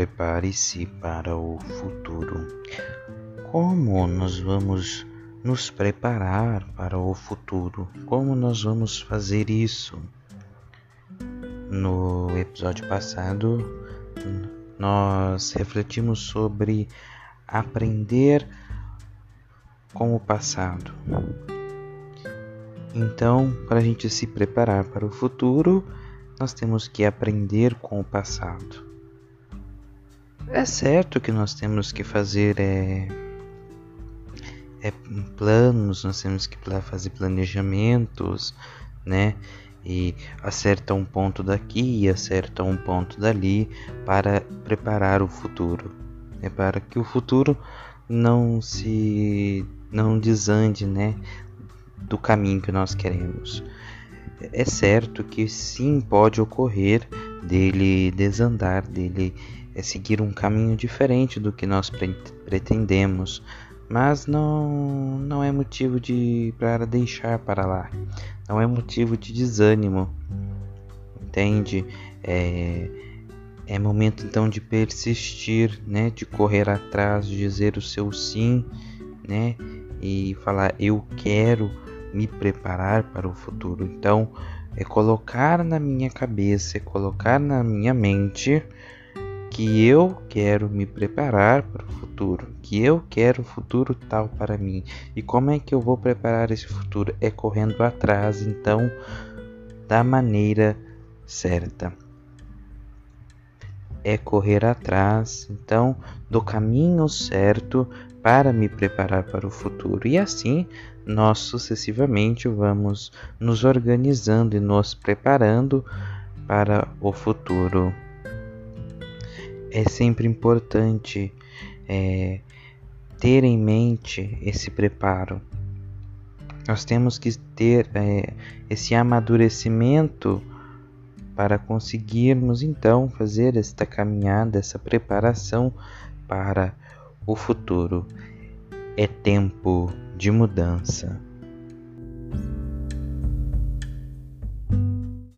Prepare-se para o futuro. Como nós vamos nos preparar para o futuro? Como nós vamos fazer isso? No episódio passado, nós refletimos sobre aprender com o passado. Então, para a gente se preparar para o futuro, nós temos que aprender com o passado. É certo que nós temos que fazer é, é, planos, nós temos que fazer planejamentos, né? E acerta um ponto daqui e acerta um ponto dali para preparar o futuro. É para que o futuro não se não desande, né, do caminho que nós queremos. É certo que sim pode ocorrer dele desandar, dele é seguir um caminho diferente do que nós pretendemos, mas não, não é motivo de para deixar para lá, não é motivo de desânimo, entende? É, é momento então de persistir, né? De correr atrás, de dizer o seu sim, né? E falar eu quero me preparar para o futuro. Então, é colocar na minha cabeça, é colocar na minha mente que eu quero me preparar para o futuro, que eu quero o futuro tal para mim. E como é que eu vou preparar esse futuro? É correndo atrás, então, da maneira certa. É correr atrás, então, do caminho certo para me preparar para o futuro. E assim, nós sucessivamente vamos nos organizando e nos preparando para o futuro é sempre importante é, ter em mente esse preparo. Nós temos que ter é, esse amadurecimento para conseguirmos então fazer esta caminhada, essa preparação para o futuro. É tempo de mudança.